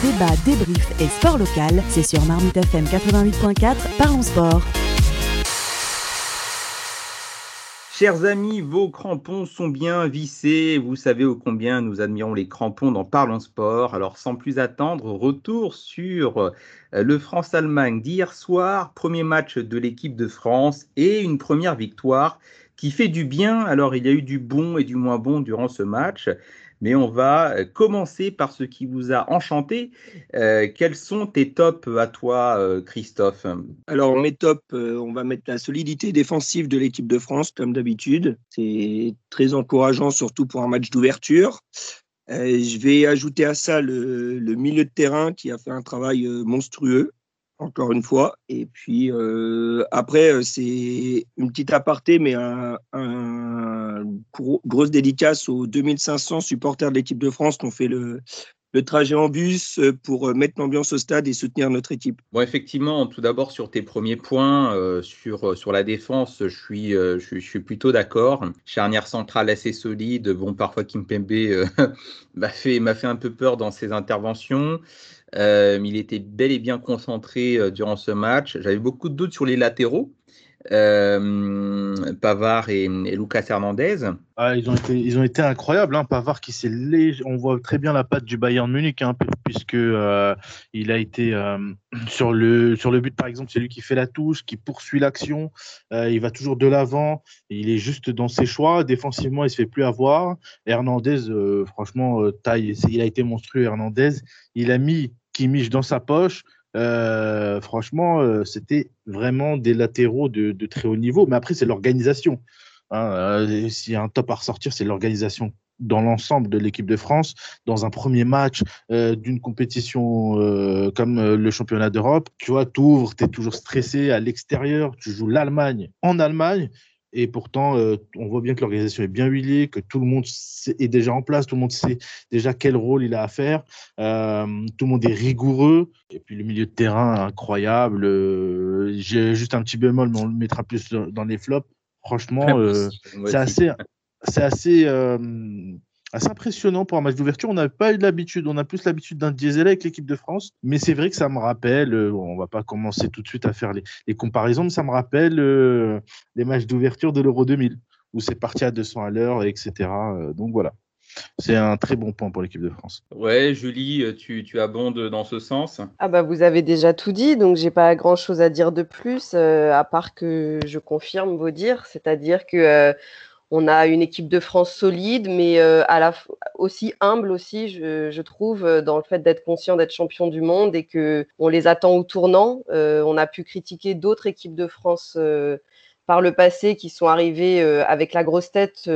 Débat, débrief et sport local, c'est sur Marmite FM 88.4, parlons sport. Chers amis, vos crampons sont bien vissés. Vous savez ô combien nous admirons les crampons dans Parlons Sport. Alors, sans plus attendre, retour sur euh, le France-Allemagne d'hier soir. Premier match de l'équipe de France et une première victoire qui fait du bien. Alors, il y a eu du bon et du moins bon durant ce match mais on va euh, commencer par ce qui vous a enchanté. Euh, quels sont tes tops à toi, euh, Christophe? Alors, mes tops, on va mettre la solidité défensive de l'équipe de France, comme d'habitude. C'est très encourageant, surtout pour un match d'ouverture. je vais ajouter à ça le, milieu de terrain qui a fait un travail monstrueux encore une fois. Et puis après, c'est une petite aparté, mais un, grosse dédicace aux 2500 supporters de l'équipe de France qui ont fait le, trajet en bus euh, pour euh, mettre l'ambiance au stade et soutenir notre équipe. Bon, effectivement, tout d'abord sur tes premiers points, euh, sur, sur la défense, je suis, je, suis plutôt d'accord. Charnière centrale assez solide. Bon, parfois Kimpembe m'a fait, fait un peu peur dans ses interventions. Il était bel et bien concentré durant ce match. J'avais beaucoup de doutes sur les latéraux. Euh, Pavard et, Lucas Hernandez. Ah, ils, ont été, incroyables. Hein. Pavard qui s'est On voit très bien la patte du Bayern Munich, hein, puisque euh, il a été euh, sur, le, sur le but, par exemple, c'est lui qui fait la touche, qui poursuit l'action. il va toujours de l'avant. Il est juste dans ses choix. Défensivement, il se fait plus avoir. Hernandez, franchement, taille, il a été monstrueux. Hernandez, il a mis Kimmich dans sa poche. Euh, franchement, euh, c'était vraiment des latéraux de, très haut niveau. Mais après, c'est l'organisation. Hein, euh, s'il y a un top à ressortir, c'est l'organisation dans l'ensemble de l'équipe de France, dans un premier match d'une compétition comme le championnat d'Europe. Tu vois, tu ouvres, tu es toujours stressé à l'extérieur, tu joues l'Allemagne en Allemagne. Et pourtant, euh, on voit bien que l'organisation est bien huilée, que tout le monde est déjà en place, tout le monde sait déjà quel rôle il a à faire, euh, tout le monde est rigoureux. Et puis le milieu de terrain, incroyable. Euh, j'ai juste un petit bémol, mais on le mettra plus dans les flops. Franchement, c'est assez, c'est assez assez impressionnant pour un match d'ouverture. On n'a pas eu l'habitude, on a plus l'habitude d'un diesel avec l'équipe de France, mais c'est vrai que ça me rappelle, euh, on va pas commencer tout de suite à faire les, comparaisons, mais ça me rappelle euh, les matchs d'ouverture de l'Euro 2000, où c'est parti à 200 à l'heure, etc. Euh, donc voilà. C'est un très bon point pour l'équipe de France. Ouais, Julie, tu, tu, abondes dans ce sens? Ah bah vous avez déjà tout dit, donc j'ai pas grand chose à dire de plus, à part que je confirme vos dires, c'est-à-dire que on a une équipe de France solide, mais euh, à la aussi humble aussi, je, trouve, euh, dans le fait d'être conscient d'être champion du monde et que on les attend au tournant. Euh, on a pu critiquer d'autres équipes de France par le passé qui sont arrivées avec la grosse tête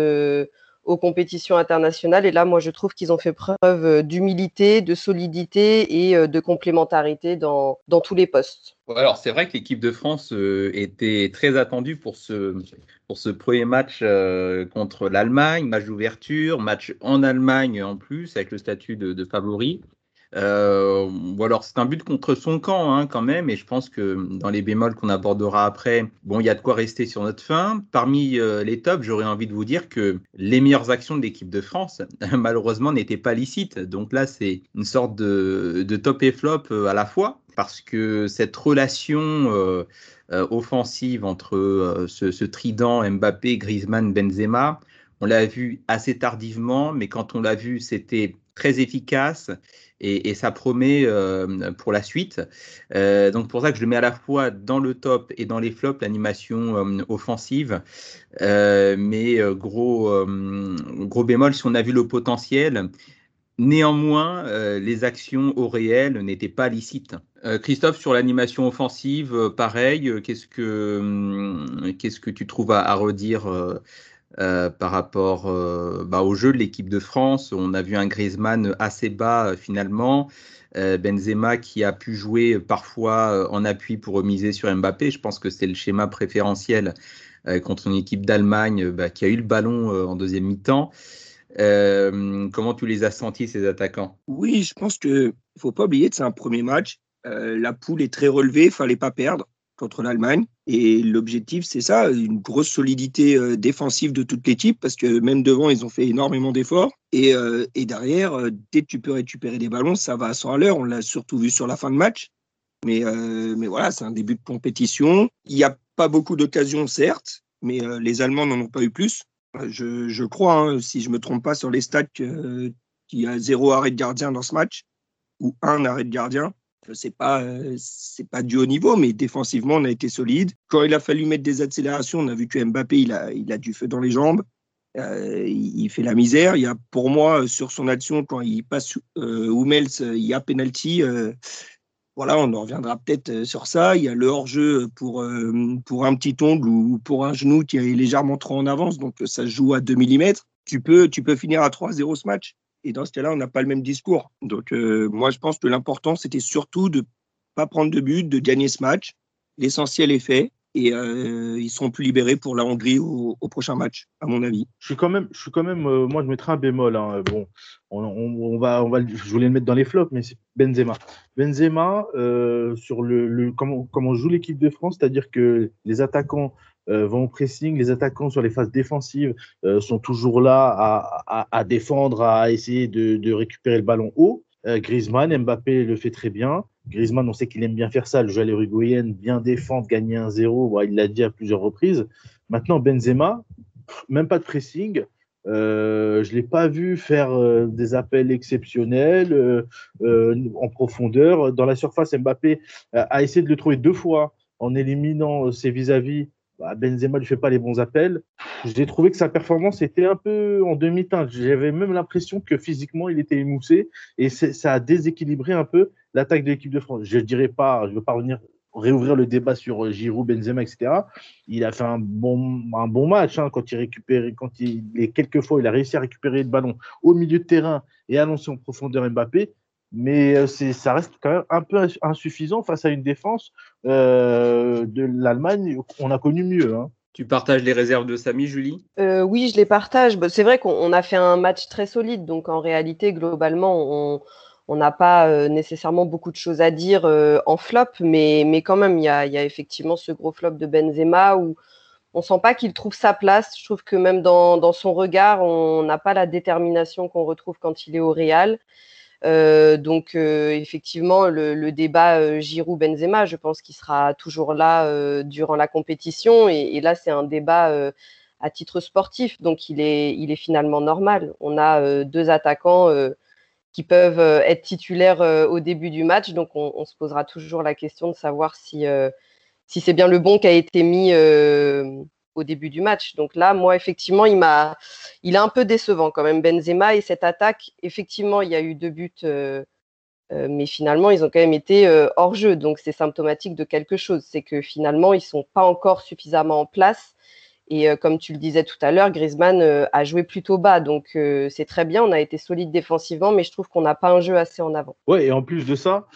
aux compétitions internationales. Et là, moi, je trouve qu'ils ont fait preuve d'humilité, de solidité et de complémentarité dans, tous les postes. Alors, c'est vrai que l'équipe de France était très attendue pour ce, premier match euh, contre l'Allemagne, match d'ouverture, match en Allemagne en plus, avec le statut de, favori. Euh, ou alors c'est un but contre son camp hein, quand même, et je pense que dans les bémols qu'on abordera après, bon, il y a de quoi rester sur notre fin. Parmi euh, les tops, j'aurais envie de vous dire que les meilleures actions de l'équipe de France, malheureusement, n'étaient pas licites. Donc là, c'est une sorte de, de, top et flop à la fois, parce que cette relation euh, offensive entre euh, ce, trident Mbappé, Griezmann, Benzema. On l'a vu assez tardivement, mais quand on l'a vu, c'était très efficace et, ça promet euh, pour la suite. donc pour ça que je le mets à la fois dans le top et dans les flops, l'animation offensive. mais gros, gros bémol, si on a vu le potentiel, Néanmoins, euh, les actions au réel n'étaient pas licites. Euh, Christophe, sur l'animation offensive, euh, pareil, qu'est-ce que, hum, qu'est-ce que tu trouves à, redire par rapport bah, au jeu de l'équipe de France On a vu un Griezmann assez bas finalement. Benzema qui a pu jouer parfois en appui pour miser sur Mbappé. Je pense que c'est le schéma préférentiel contre une équipe d'Allemagne bah, qui a eu le ballon en deuxième mi-temps. Euh, comment tu les as sentis, ces attaquants? Oui, je pense qu'il ne faut pas oublier que c'est un premier match. Euh, la poule est très relevée, il ne fallait pas perdre. Contre l'Allemagne. Et l'objectif, c'est ça, une grosse solidité euh, défensive de toute l'équipe, parce que même devant, ils ont fait énormément d'efforts. Et, euh, derrière, euh, dès que tu peux récupérer des ballons, ça va à 100 à l'heure. On l'a surtout vu sur la fin de match. Mais, mais voilà, c'est un début de compétition. Il n'y a pas beaucoup d'occasions, certes, mais les Allemands n'en ont pas eu plus. Je, crois, hein, si je ne me trompe pas sur les stats, qu'il y a zéro arrêt de gardien dans ce match, ou un arrêt de gardien pas euh, c'est pas du haut niveau, mais défensivement on a été solide. Quand il a fallu mettre des accélérations, on a vu que Mbappé il a il a du feu dans les jambes. Euh, il fait la misère. Il y a pour moi sur son action quand il passe euh, Hummels, il y a penalty. Euh, voilà, on en reviendra peut-être sur ça. Il y a le hors-jeu pour, pour un petit ongle ou pour un genou qui est légèrement trop en avance, donc ça se joue à 2 mm. Tu peux, tu peux finir à 3-0 ce match. Et dans ce cas-là, on n'a pas le même discours. Donc, euh, moi, je pense que l'important, c'était surtout de ne pas prendre de but, de gagner ce match. L'essentiel est fait et euh, ils seront plus libérés pour la Hongrie au, prochain match, à mon avis. Je suis quand même, je suis quand même, euh, moi je mettrai un bémol. Hein. Bon, on, va, on va, je voulais le mettre dans les flops, mais c'est Benzema. Benzema sur le, comment joue l'équipe de France, c'est-à-dire que les attaquants euh, vont au pressing. Les attaquants sur les phases défensives euh, sont toujours là à, défendre, à essayer de, récupérer le ballon haut. Euh, Griezmann, Mbappé le fait très bien. Griezmann, on sait qu'il aime bien faire ça, le joueur uruguayen, bien défendre, gagner un 0 il l'a dit à plusieurs reprises. Maintenant, Benzema, même pas de pressing. Euh, je l'ai pas vu faire des appels exceptionnels en profondeur. Dans la surface, Mbappé a essayé de le trouver deux fois en éliminant ses vis-à-vis bah, Benzema ne fait pas les bons appels. J'ai trouvé que sa performance était un peu en demi-teinte. J'avais même l'impression que physiquement, il était émoussé et ça a déséquilibré un peu l'attaque de l'équipe de France. Je ne dirais pas, je ne veux pas revenir réouvrir le débat sur euh, Giroud, Benzema, etc. Il a fait un bon, un bon match hein, quand il récupère, quand il, et quelquefois il a réussi à récupérer le ballon au milieu de terrain et à lancer en profondeur Mbappé mais euh, ça reste quand même un peu insuffisant face à une défense euh, de l'Allemagne. On a connu mieux. Hein. Tu partages les réserves de Samy, Julie? Euh, Oui, je les partage. Bah, c'est vrai qu'on a fait un match très solide, donc en réalité, globalement, on n'a pas nécessairement beaucoup de choses à dire en flop, mais, mais quand même, il y a, y a, effectivement ce gros flop de Benzema où on sent pas qu'il trouve sa place. Je trouve que même dans, dans son regard, on n'a pas la détermination qu'on retrouve quand il est au Real. Euh, donc euh, effectivement, le, débat euh, Giroud-Benzema, je pense qu'il sera toujours là durant la compétition. Et, là, c'est un débat à titre sportif, donc il est, il est finalement normal. On a deux attaquants qui peuvent être titulaires au début du match, donc on, se posera toujours la question de savoir si, si c'est bien le bon qui a été mis au début du match. Donc là, moi, effectivement, il m'a, il est un peu décevant quand même, Benzema. Et cette attaque, effectivement, il y a eu deux buts, euh, euh, mais finalement, ils ont quand même été euh, hors jeu. Donc c'est symptomatique de quelque chose. C'est que finalement, ils sont pas encore suffisamment en place. Et comme tu le disais tout à l'heure, Griezmann a joué plutôt bas. Donc c'est très bien, on a été solide défensivement, mais je trouve qu'on n'a pas un jeu assez en avant. Ouais, et en plus de ça,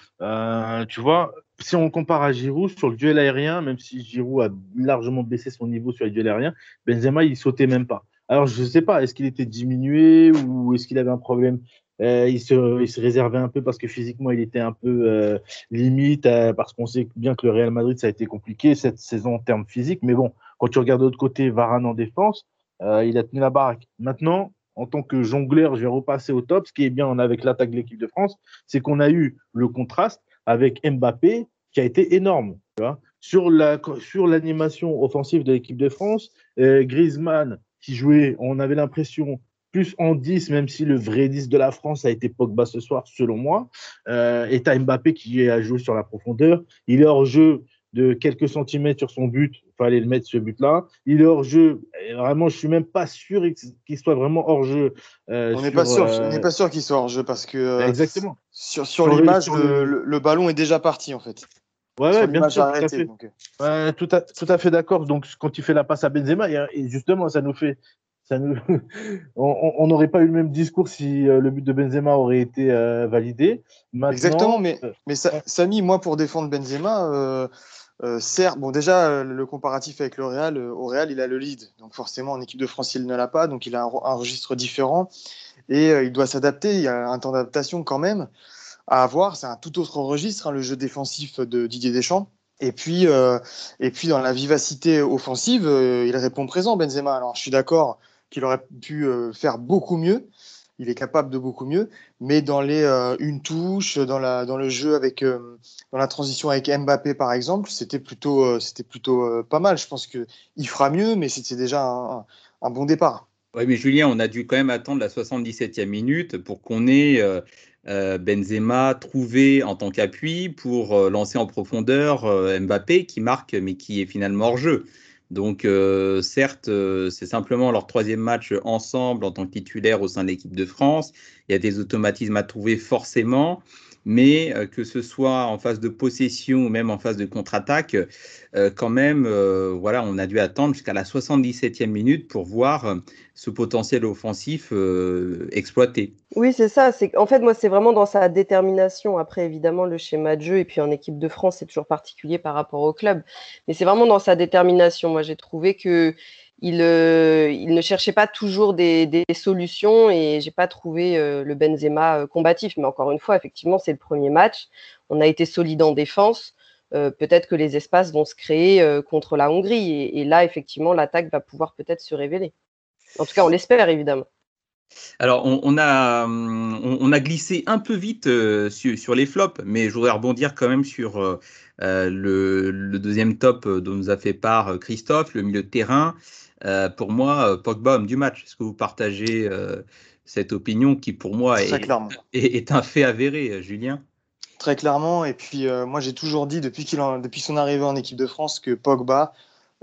tu vois, si on compare à Giroud sur le duel aérien, même si Giroud a largement baissé son niveau sur le duel aérien, Benzema il sautait même pas. Alors je ne sais pas, est-ce qu'il était diminué ou est-ce qu'il avait un problème? Euh, il, se, réservait un peu parce que physiquement il était un peu euh, limite euh, parce qu'on sait bien que le Real Madrid ça a été compliqué cette saison en termes physiques. Mais bon, quand tu regardes de l'autre côté Varane en défense, il a tenu la baraque. Maintenant, en tant que jongleur, je vais repasser au top. Ce qui est bien avec l'attaque de l'équipe de France, c'est qu'on a eu le contraste avec Mbappé qui a été énorme. Tu sur la sur l'animation offensive de l'équipe de France, euh, Griezmann qui jouait, on avait l'impression plus en 10, même si le vrai 10 de la France a été Pogba ce soir, selon moi. Euh, et as Mbappé qui a joué sur la profondeur. Il est hors jeu de quelques centimètres sur son but. Il fallait le mettre ce but-là. Il est hors jeu. vraiment, je suis même pas sûr qu'il soit vraiment hors jeu. Euh, on n'est pas sûr. on n'est pas sûr qu'il soit hors jeu parce que. Euh, exactement. Sur, sur l'image, le, ballon est déjà parti en fait. Ouais, bien sûr. Euh. tout, à tout, à, fait d'accord. Donc, quand il fait la passe à Benzema, et justement, ça nous fait. Ça nous... on n'aurait pas eu le même discours si le but de Benzema aurait été validé. Exactement, mais, mais Samy, moi, pour défendre Benzema, euh, certes, bon déjà euh, le comparatif avec le Real, euh, au Real il a le lead, donc forcément en équipe de France il ne l'a pas, donc il a un, registre différent et il doit s'adapter. Il y a un temps d'adaptation quand même à avoir. C'est un tout autre registre, hein, le jeu défensif de Didier Deschamps. Et puis, euh, et puis dans la vivacité offensive, euh, il répond présent, Benzema. Alors, je suis d'accord qu'il aurait pu euh, faire beaucoup mieux. Il est capable de beaucoup mieux, mais dans les une touche, dans la dans le jeu avec dans la transition avec Mbappé par exemple, c'était plutôt c'était plutôt pas mal. Je pense que il fera mieux, mais c'était déjà un, un, bon départ. Oui, mais Julien, on a dû quand même attendre la 77e minute pour qu'on ait euh, Benzema trouvé en tant qu'appui pour euh, lancer en profondeur euh, Mbappé qui marque mais qui est finalement hors jeu. Donc certes, c'est simplement leur troisième match ensemble en tant que titulaire au sein de l'équipe de France. Il y a des automatismes à trouver forcément mais euh, que ce soit en phase de possession ou même en phase de contre-attaque, euh, quand même, euh, voilà, on a dû attendre jusqu'à la 77e minute pour voir ce potentiel offensif exploité. Oui, c'est ça. En fait, moi, c'est vraiment dans sa détermination. Après, évidemment, le schéma de jeu, et puis en équipe de France, c'est toujours particulier par rapport au club. Mais c'est vraiment dans sa détermination. Moi, j'ai trouvé que il, euh, il, ne cherchait pas toujours des, solutions et j'ai pas trouvé euh, le Benzema euh, combatif. Mais encore une fois, effectivement, c'est le premier match. On a été solide en défense. peut-être que les espaces vont se créer contre la Hongrie et, là, effectivement, l'attaque va pouvoir peut-être se révéler. En tout cas, on l'espère évidemment. Alors, on, on, a, glissé un peu vite sur, les flops, mais je voudrais rebondir quand même sur le, deuxième top dont nous a fait part Christophe, le milieu de terrain. Euh, pour moi, euh, Pogba, homme du match. Est-ce que vous partagez euh, cette opinion qui, pour moi, est, est, un fait avéré, Julien? Très clairement. Et puis, moi, j'ai toujours dit, depuis, qu'il depuis son arrivée en équipe de France, que Pogba,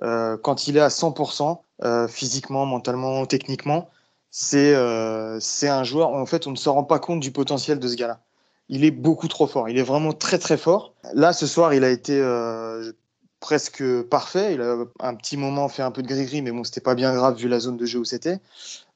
quand il est à 100%, physiquement, mentalement, techniquement, c'est c'est un joueur, en fait, on ne se rend pas compte du potentiel de ce gars-là. Il est beaucoup trop fort. Il est vraiment très, très fort. Là, ce soir, il a été, presque parfait. Il a un petit moment fait un peu de gris-gris, mais bon, c'était pas bien grave vu la zone de jeu où c'était.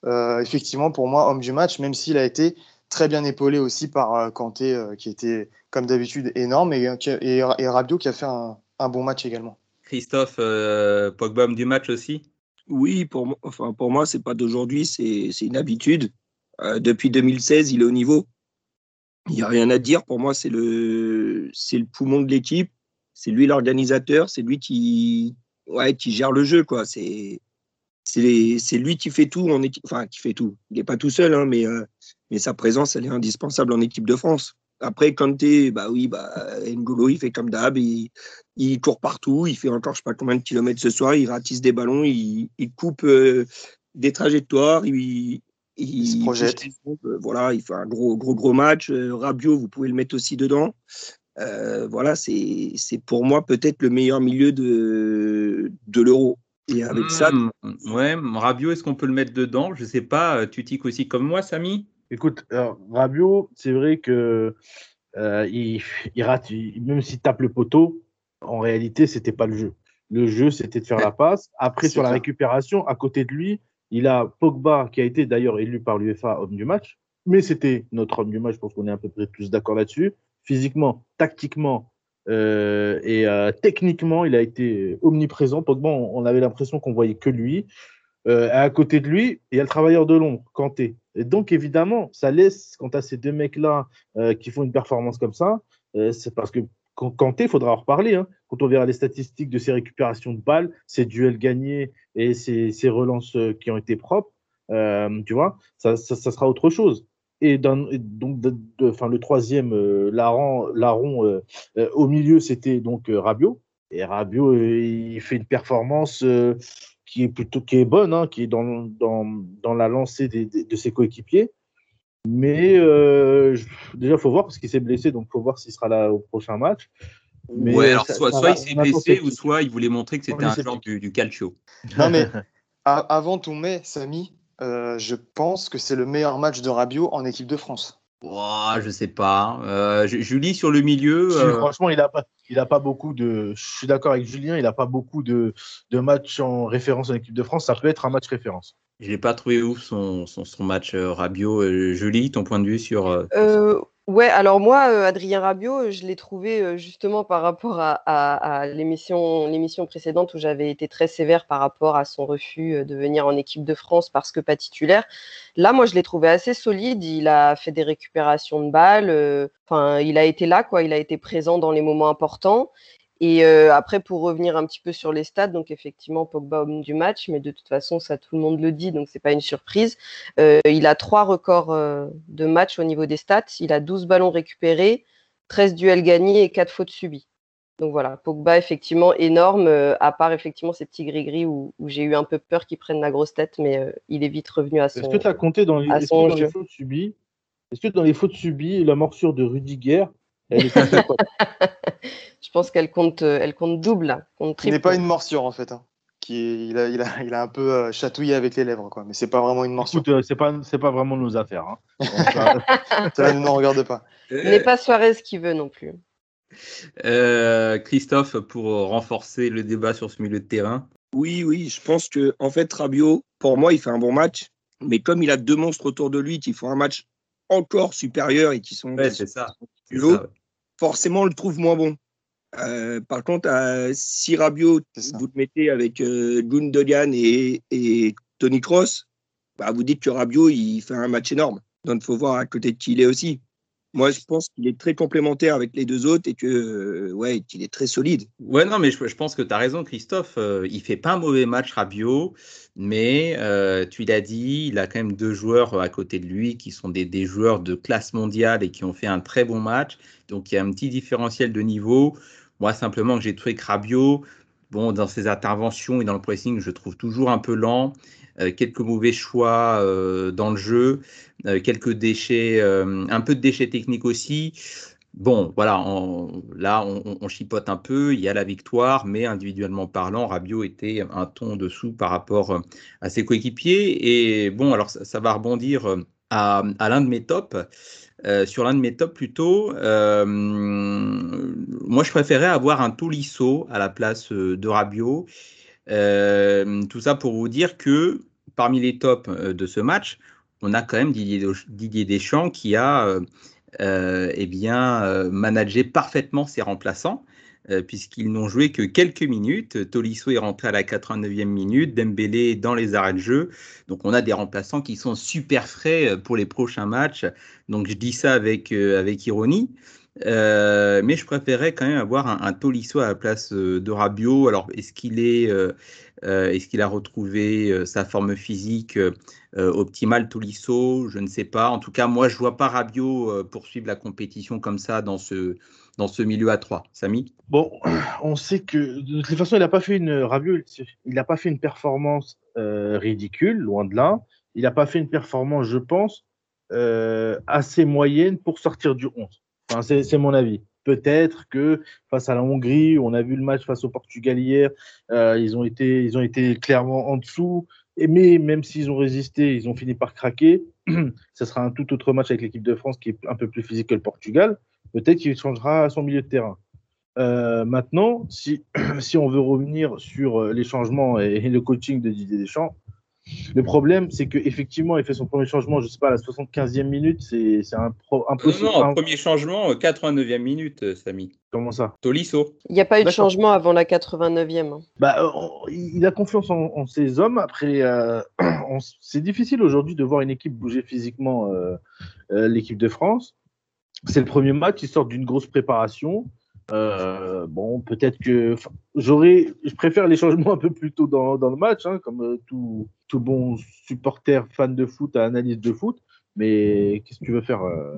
Euh, effectivement, pour moi, homme du match, même s'il a été très bien épaulé aussi par euh, Kanté, euh, qui était comme d'habitude énorme, et, et, et, Rabiot qui a fait un, un bon match également. Christophe, Pogba homme du match aussi? Oui, pour moi, enfin, pour moi, c'est pas d'aujourd'hui, c'est une habitude. depuis 2016, il est au niveau. Il n'y a rien à dire. Pour moi, c'est le, le poumon de l'équipe c'est lui l'organisateur, c'est lui qui, ouais, qui gère le jeu, quoi. C'est, c'est, lui qui fait tout en équipe, enfin, qui fait tout. Il n'est pas tout seul, hein, mais, euh, mais sa présence, elle est indispensable en équipe de France. Après, Kanté, bah oui, bah, N'Golo, il fait comme d'hab, il, il, court partout, il fait encore je sais pas combien de kilomètres ce soir, il ratisse des ballons, il, il coupe euh, des trajectoires, il, il, se projette. Euh, voilà, il fait un gros, gros, gros match. Rabiot, vous pouvez le mettre aussi dedans. Euh, voilà, c'est pour moi peut-être le meilleur milieu de, de l'euro. Et avec ça. Hmm, ouais, Rabiot, est-ce qu'on peut le mettre dedans? Je ne sais pas. Tu tiques aussi comme moi, Samy? Écoute, Rabiot, c'est vrai que euh, il, rate, même s'il tape le poteau, en réalité, c'était pas le jeu. Le jeu, c'était de faire la passe. Après, sur la récupération, à côté de lui, il a Pogba, qui a été d'ailleurs élu par l'UEFA homme du match. Mais c'était notre homme du match, je pense qu'on est à peu près tous d'accord là-dessus physiquement, tactiquement euh, et euh, techniquement, il a été omniprésent. Pogba, on, avait l'impression qu'on voyait que lui. Euh, à côté de lui, il y a le travailleur de l'ombre, Kanté. Et donc, évidemment, ça laisse, quant à ces deux mecs-là qui font une performance comme ça, c'est parce que Kanté, il faudra en reparler. Hein. Quand on verra les statistiques de ses récupérations de balles, ses duels gagnés et ses, relances qui ont été propres, tu vois, ça, sera autre chose et, donc enfin le troisième euh, larron, larron euh, euh, au milieu c'était donc Rabiot. Et Rabiot il fait une performance qui est plutôt qui est bonne hein, qui est dans, dans, dans la lancée des, de ses coéquipiers. Mais déjà il faut voir parce qu'il s'est blessé donc faut voir s'il sera là au prochain match. Mais ouais, alors soit, soit il s'est blessé ou soit il voulait montrer que c'était un joueur du, du calcio. Non mais avant ton mai Samy euh, je pense que c'est le meilleur match de Rabiot en équipe de France. Oh, je sais pas. Euh, Julie sur le milieu. Euh, franchement, il a pas, il a pas beaucoup de. Je suis d'accord avec Julien. Il a pas beaucoup de, de matchs en référence en équipe de France. Ça peut être un match référence. Je n'ai pas trouvé ouf son, son, son match Rabiot. Julie, ton point de vue sur. Ouais, alors moi, euh, Adrien Rabiot, euh, je l'ai trouvé euh, justement par rapport à, l'émission, l'émission précédente où j'avais été très sévère par rapport à son refus de venir en équipe de France parce que pas titulaire. Là, moi, je l'ai trouvé assez solide. Il a fait des récupérations de balles. Enfin, il a été là, quoi. Il a été présent dans les moments importants. Et euh, après, pour revenir un petit peu sur les stats, donc effectivement, Pogba homme du match, mais de toute façon, ça tout le monde le dit, donc c'est pas une surprise. Euh, il a trois records euh, de match au niveau des stats. Il a 12 ballons récupérés, 13 duels gagnés et 4 fautes subies. Donc voilà, Pogba effectivement énorme, à part effectivement ces petits gris-gris où, j'ai eu un peu peur qu'il prenne la grosse tête, mais il est vite revenu à son. Est-ce que tu as compté dans les, dans les fautes subies Est-ce que dans les fautes subies, la morsure de Rudiger, Je pense qu'elle compte, euh, elle compte double. Compte n'est pas une morsure en fait. Hein. Qui il, a, il, a, il, a, un peu euh, chatouillé avec les lèvres, quoi. mais c'est pas vraiment une morsure. Écoute, euh, c'est pas, c'est pas vraiment nos affaires. Hein. Ça ne nous regarde pas. Ce n'est pas Suarez qui veut non plus. Christophe, pour renforcer le débat sur ce milieu de terrain. Oui, oui, je pense que en fait Rabiot, pour moi, il fait un bon match, mais comme il a deux monstres autour de lui qui font un match encore supérieur et qui sont ouais, c'est ça. Forcément on le trouve moins bon. Euh, par contre, si Rabiot, vous le mettez avec euh, Gundogan et, et Tony Cross, bah, vous dites que Rabiot, il fait un match énorme. Donc, il faut voir à côté de qui il est aussi. Moi, je pense qu'il est très complémentaire avec les deux autres et que euh, ouais, qu'il est très solide. Ouais, non, mais je, pense que tu as raison, Christophe. Euh, il fait pas un mauvais match, Rabiot, mais euh, tu l'as dit, il a quand même deux joueurs à côté de lui qui sont des, joueurs de classe mondiale et qui ont fait un très bon match. Donc, il y a un petit différentiel de niveau. Moi, simplement, j'ai trouvé que Rabiot, bon, dans ses interventions et dans le pressing, je trouve toujours un peu lent. Euh, quelques mauvais choix euh, dans le jeu, euh, quelques déchets, un peu de déchets techniques aussi. Bon, voilà, là, on, chipote un peu, il y a la victoire, mais individuellement parlant, Rabiot était un ton dessous par rapport à ses coéquipiers. Et bon, alors ça, va rebondir à, l'un de mes tops. Sur l'un de mes tops plutôt, moi je préférais avoir un Tolisso à la place de Rabiot. tout ça pour vous dire que parmi les tops euh, de ce match, on a quand même Didier, Deschamps qui a euh, euh, eh bien, managé parfaitement ses remplaçants, puisqu'ils n'ont joué que quelques minutes. Tolisso est rentré à la 89e minute, Dembélé dans les arrêts de jeu. Donc on a des remplaçants qui sont super frais pour les prochains matchs. Donc je dis ça avec, avec ironie. mais je préférais quand même avoir un, un Tolisso à la place de Rabiot. Alors, est-ce qu'il est, euh, est-ce a retrouvé euh, sa forme physique euh, optimale, Tolisso? Je ne sais pas. En tout cas, moi, je ne vois pas Rabiot poursuivre la compétition comme ça dans ce, dans ce milieu à 3. Samy Bon, on sait que de toute façon, il n'a pas fait une Rabiot, il n'a pas fait une performance ridicule, loin de là. Il n'a pas fait une performance, je pense, assez moyenne pour sortir du 11. Enfin, c'est mon avis. Peut-être que face à la Hongrie, on a vu le match face au Portugal hier, euh, ils, ont été, ils ont été clairement en dessous. mais même s'ils ont résisté, ils ont fini par craquer. Ce sera un tout autre match avec l'équipe de France qui est un peu plus physique que le Portugal. Peut-être qu'il changera son milieu de terrain. Euh, maintenant, si, si on veut revenir sur euh, les changements et, le coaching de Didier Deschamps, le problème, c'est qu'effectivement, il fait son premier changement, je ne sais pas, à la 75e minute, c'est un impossible. Non, non, premier changement, 89e euh, minute, Samy. Comment ça? Tolisso. Il n'y a pas eu de changement avant la 89e. Hein. Bah, il a confiance en, ses hommes. Après, c'est difficile aujourd'hui de voir une équipe bouger physiquement l'équipe de France. C'est le premier match, ils sortent d'une grosse préparation. Euh, bon, peut-être que j'aurais, je préfère les changements un peu plus tôt dans, dans le match, hein, comme euh, tout, tout, bon supporter fan de foot à analyse de foot. Mais qu'est-ce que tu veux faire euh,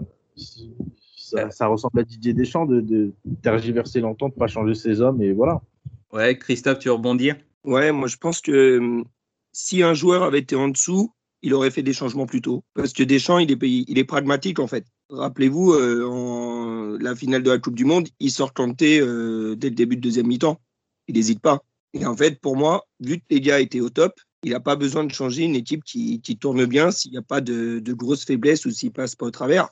ça, ça, ressemble à Didier Deschamps de, de tergiverser l'entente, pas changer ses hommes et voilà. Ouais, Christophe, tu veux rebondir? Ouais, moi je pense que si un joueur avait été en dessous, il aurait fait des changements plus tôt. Parce que Deschamps, il est, il est pragmatique en fait. Rappelez-vous, euh, en la finale de la Coupe du Monde, il sort Kanté euh, dès le début de deuxième mi-temps. Il n'hésite pas. Et en fait, pour moi, vu que les gars étaient au top, il n'a pas besoin de changer une équipe qui, tourne bien s'il n'y a pas de, grosses faiblesses ou s'il passe pas au travers.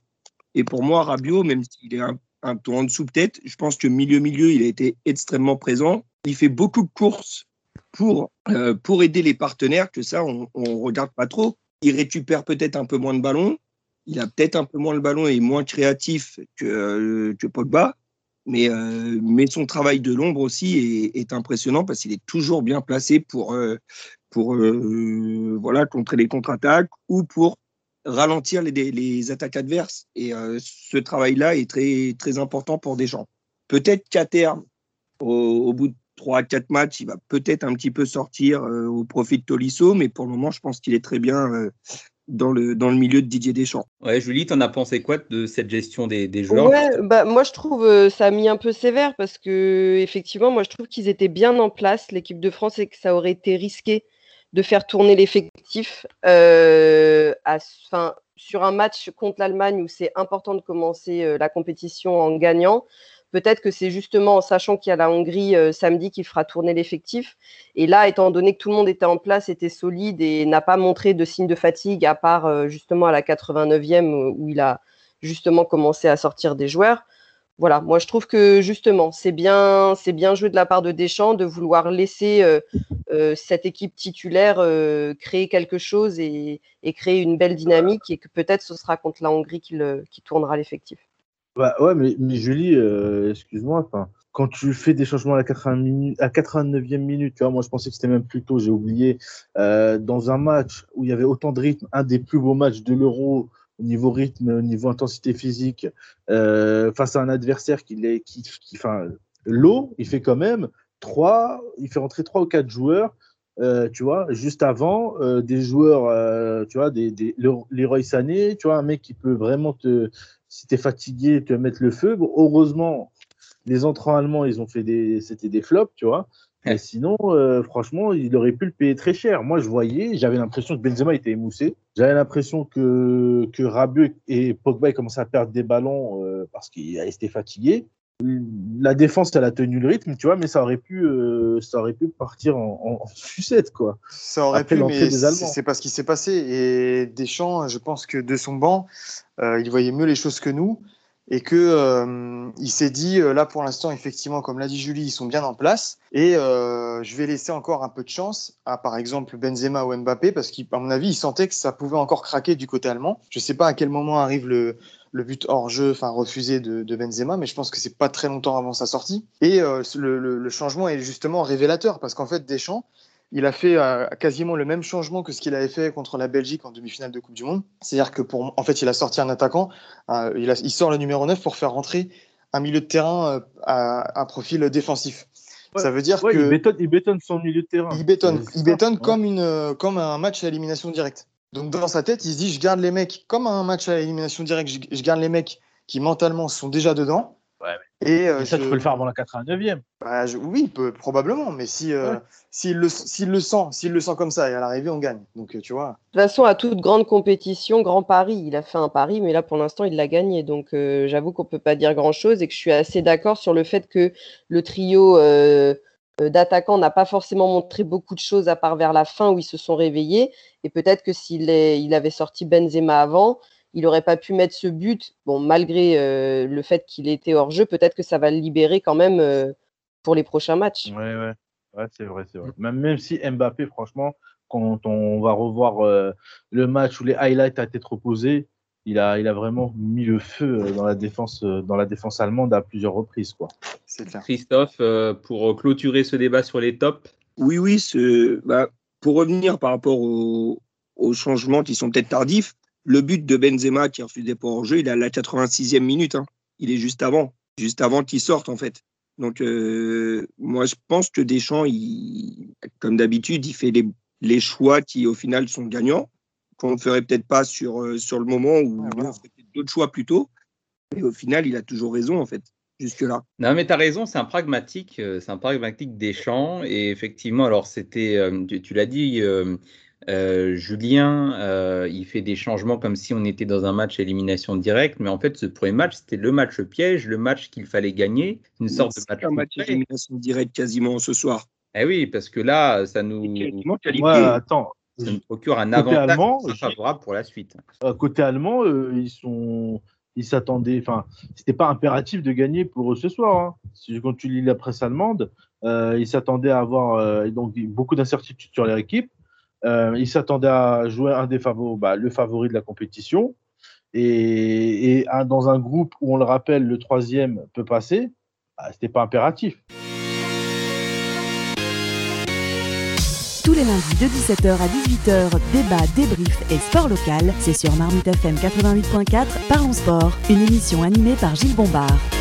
Et pour moi, Rabiot, même s'il est un, un peu en dessous peut-être, je pense que milieu-milieu, il a été extrêmement présent. Il fait beaucoup de courses pour, euh, pour aider les partenaires, que ça, on ne regarde pas trop. Il récupère peut-être un peu moins de ballons, il a peut-être un peu moins le ballon et moins créatif que, euh, Pogba, mais, euh, mais son travail de l'ombre aussi est, impressionnant parce qu'il est toujours bien placé pour, euh, pour voilà, contrer les contre-attaques ou pour ralentir les, attaques adverses. Et ce travail-là est très, très important pour des gens. Peut-être qu'à terme, au, bout de 3 4 matchs, il va peut-être un petit peu sortir au profit de Tolisso, mais pour le moment, je pense qu'il est très bien dans le, dans le milieu de Didier Deschamps. Ouais, Julie, t'en as pensé quoi de cette gestion des, des joueurs ouais, bah, Moi, je trouve euh, ça a mis un peu sévère parce que, effectivement, moi, je trouve qu'ils étaient bien en place, l'équipe de France, et que ça aurait été risqué de faire tourner l'effectif euh, sur un match contre l'Allemagne où c'est important de commencer euh, la compétition en gagnant. Peut-être que c'est justement en sachant qu'il y a la Hongrie euh, samedi qui fera tourner l'effectif. Et là, étant donné que tout le monde était en place, était solide et n'a pas montré de signe de fatigue, à part euh, justement à la 89e euh, où il a justement commencé à sortir des joueurs. Voilà, moi je trouve que justement, c'est bien, c'est bien joué de la part de Deschamps de vouloir laisser cette équipe titulaire créer quelque chose et, créer une belle dynamique et que peut-être ce sera contre la Hongrie qui tournera l'effectif. Bah, ouais, mais, Julie, euh, excuse-moi, quand tu fais des changements à la 80 à 89e minute, tu vois, moi je pensais que c'était même plus tôt, j'ai oublié, euh, dans un match où il y avait autant de rythme, un des plus beaux matchs de l'Euro au niveau rythme, au niveau intensité physique, euh, face à un adversaire qui, est, qui, l'eau, il fait quand même trois, il fait rentrer trois ou quatre joueurs. tu vois, juste avant, des joueurs, tu vois, des, des Sané, tu vois, un mec qui peut vraiment te, si tu es fatigué, tu vas mettre le feu. heureusement, les entrants allemands, ils ont fait des, c'était des flops, tu vois. Et sinon, euh, franchement, il aurait pu le payer très cher. Moi, je voyais, j'avais l'impression que Benzema était émoussé. J'avais l'impression que, que Rabiot et Pogba commençaient à perdre des ballons euh, parce qu'ils étaient fatigués. La défense, elle a tenu le rythme, tu vois, mais ça aurait pu, euh, ça aurait pu partir en, sucette, quoi. Ça aurait pu, mais c'est pas ce qui s'est passé. Et Deschamps, je pense que de son banc, euh, il voyait mieux les choses que nous et que euh, il s'est dit là pour l'instant effectivement comme l'a dit Julie ils sont bien en place et je vais laisser encore un peu de chance à par exemple Benzema ou Mbappé parce qu'à mon avis il sentait que ça pouvait encore craquer du côté allemand je sais pas à quel moment arrive le, le but hors jeu enfin refusé de, de, Benzema mais je pense que c'est pas très longtemps avant sa sortie et le, le, le, changement est justement révélateur parce qu'en fait Deschamps il a fait euh, quasiment le même changement que ce qu'il avait fait contre la Belgique en demi-finale de Coupe du Monde. C'est-à-dire que pour, en fait, il a sorti un attaquant, euh, il, il, sort le numéro 9 pour faire rentrer un milieu de terrain euh, à un profil défensif. Ça veut dire que il bétonne, il bétonne, son milieu de terrain. Il bétonne, il bétonne comme une, comme un match à élimination directe. Donc dans sa tête, il se dit je garde les mecs comme un match à élimination directe. Je, garde les mecs qui mentalement sont déjà dedans. Et euh, ça, tu peux le faire avant la 89e. Bah, oui, peut, probablement, mais si euh, s'il le, le sent, s'il le sent comme ça, et à l'arrivée, on gagne. Donc euh, tu vois. De toute façon, à toute grande compétition, grand pari, il a fait un pari, mais là pour l'instant, il l'a gagné. Donc j'avoue qu'on peut pas dire grand chose et que je suis assez d'accord sur le fait que le trio d'attaquants n'a pas forcément montré beaucoup de choses à part vers la fin où ils se sont réveillés. Et peut-être que s'il il avait sorti Benzema avant il n'aurait pas pu mettre ce but. Bon, malgré euh, le fait qu'il ait été hors jeu, peut-être que ça va le libérer quand même euh, pour les prochains matchs. Ouais, ouais, c'est vrai, c'est vrai. Même, si Mbappé, franchement, quand on va revoir euh, le match où les highlights ont été reposés, il a, il a vraiment mis le feu dans la défense, dans la défense allemande à plusieurs reprises, quoi. Christophe, pour clôturer ce débat sur les tops. Oui, oui, bah, pour revenir par rapport aux, aux changements qui sont peut-être tardifs, le but de Benzema qui refuse des points en jeu, il est à la 86e minute. Hein. Il est juste avant, juste avant qu'il sorte en fait. Donc euh, moi je pense que Deschamps, il, comme d'habitude, il fait les, choix qui au final sont gagnants, qu'on ne ferait peut-être pas sur, euh, sur le moment où on ferait d'autres choix plus tôt. Mais au final, il a toujours raison en fait jusque-là. Non, mais tu as raison, c'est un pragmatique, euh, c'est un pragmatique des champs. Et effectivement, alors c'était, tu, l'as dit, euh, Julien, euh, il fait des changements comme si on était dans un match élimination directe, mais en fait, ce premier match, c'était le match piège, le match qu'il fallait gagner, une sorte de match. un match élimination directe quasiment ce soir. Eh oui, parce que là, ça nous. attends. Ça nous procure un avantage favorable pour la suite. Euh, côté allemand, ils sont ils s'attendaient, enfin, c'était pas impératif de gagner pour eux ce soir. Hein. Si quand tu lis la presse allemande, ils s'attendaient à avoir donc beaucoup d'incertitudes sur leur équipe. Euh, il s'attendait à jouer un des favoris, bah, le favori de la compétition. Et, dans un groupe où on le rappelle, le troisième peut passer, bah, c'était pas impératif. Les lundis de 17h à 18h, débat, débrief et sport local, c'est sur Marmite FM 88.4, Parlons Sport, une émission animée par Gilles Bombard.